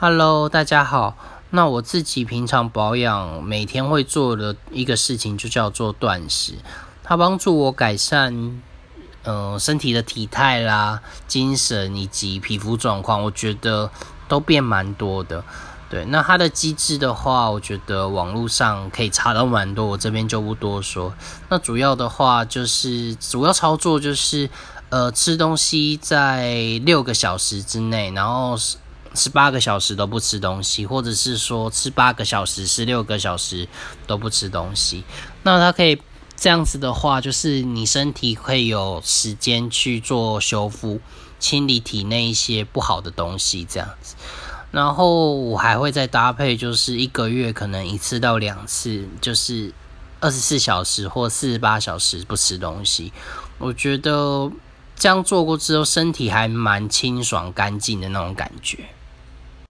Hello，大家好。那我自己平常保养，每天会做的一个事情就叫做断食，它帮助我改善，呃，身体的体态啦、精神以及皮肤状况，我觉得都变蛮多的。对，那它的机制的话，我觉得网络上可以查到蛮多，我这边就不多说。那主要的话就是主要操作就是，呃，吃东西在六个小时之内，然后。十八个小时都不吃东西，或者是说吃八个小时、十六个小时都不吃东西，那它可以这样子的话，就是你身体会有时间去做修复、清理体内一些不好的东西，这样子。然后我还会再搭配，就是一个月可能一次到两次，就是二十四小时或四十八小时不吃东西。我觉得这样做过之后，身体还蛮清爽干净的那种感觉。